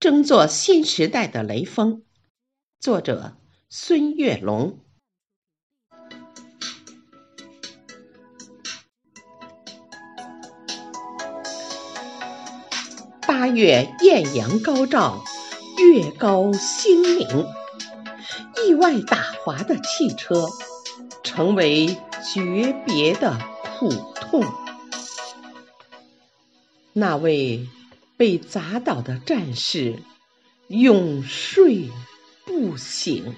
争做新时代的雷锋。作者：孙月龙。八月艳阳高照，月高星明，意外打滑的汽车，成为诀别的苦痛。那位。被砸倒的战士永睡不醒。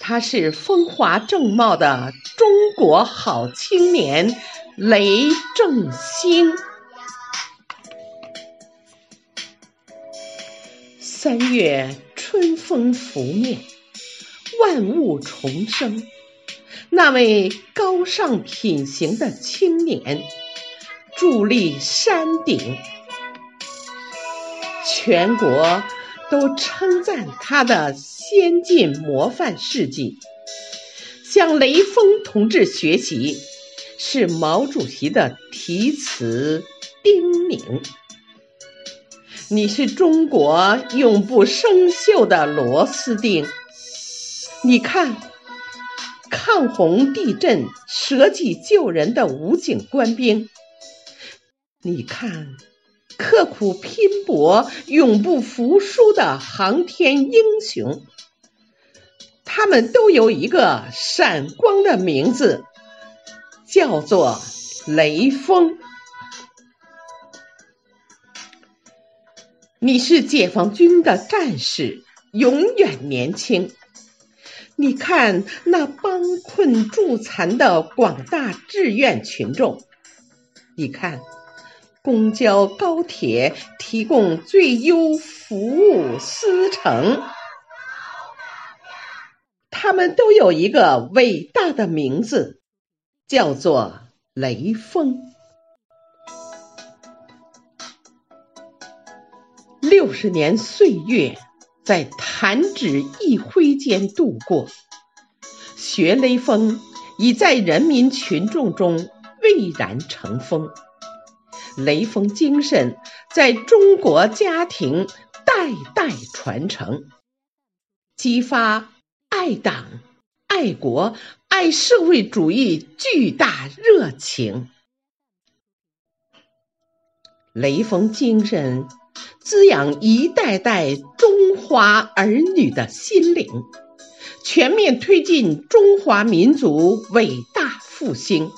他是风华正茂的中国好青年雷正兴。三月春风拂面，万物重生。那位高尚品行的青年。伫立山顶，全国都称赞他的先进模范事迹。向雷锋同志学习，是毛主席的题词叮咛。你是中国永不生锈的螺丝钉。你看，抗洪、地震、舍己救人的武警官兵。你看，刻苦拼搏、永不服输的航天英雄，他们都有一个闪光的名字，叫做雷锋。你是解放军的战士，永远年轻。你看那帮困助残的广大志愿群众，你看。公交、高铁提供最优服务司乘，他们都有一个伟大的名字，叫做雷锋。六十年岁月在弹指一挥间度过，学雷锋已在人民群众中蔚然成风。雷锋精神在中国家庭代代传承，激发爱党、爱国、爱社会主义巨大热情。雷锋精神滋养一代代中华儿女的心灵，全面推进中华民族伟大复兴。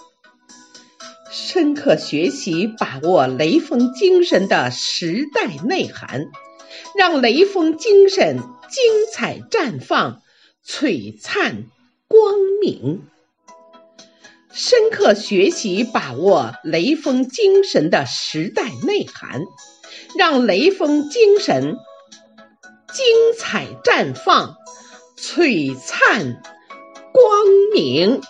深刻学习把握雷锋精神的时代内涵，让雷锋精神精彩绽放、璀璨光明。深刻学习把握雷锋精神的时代内涵，让雷锋精神精彩绽放、璀璨光明。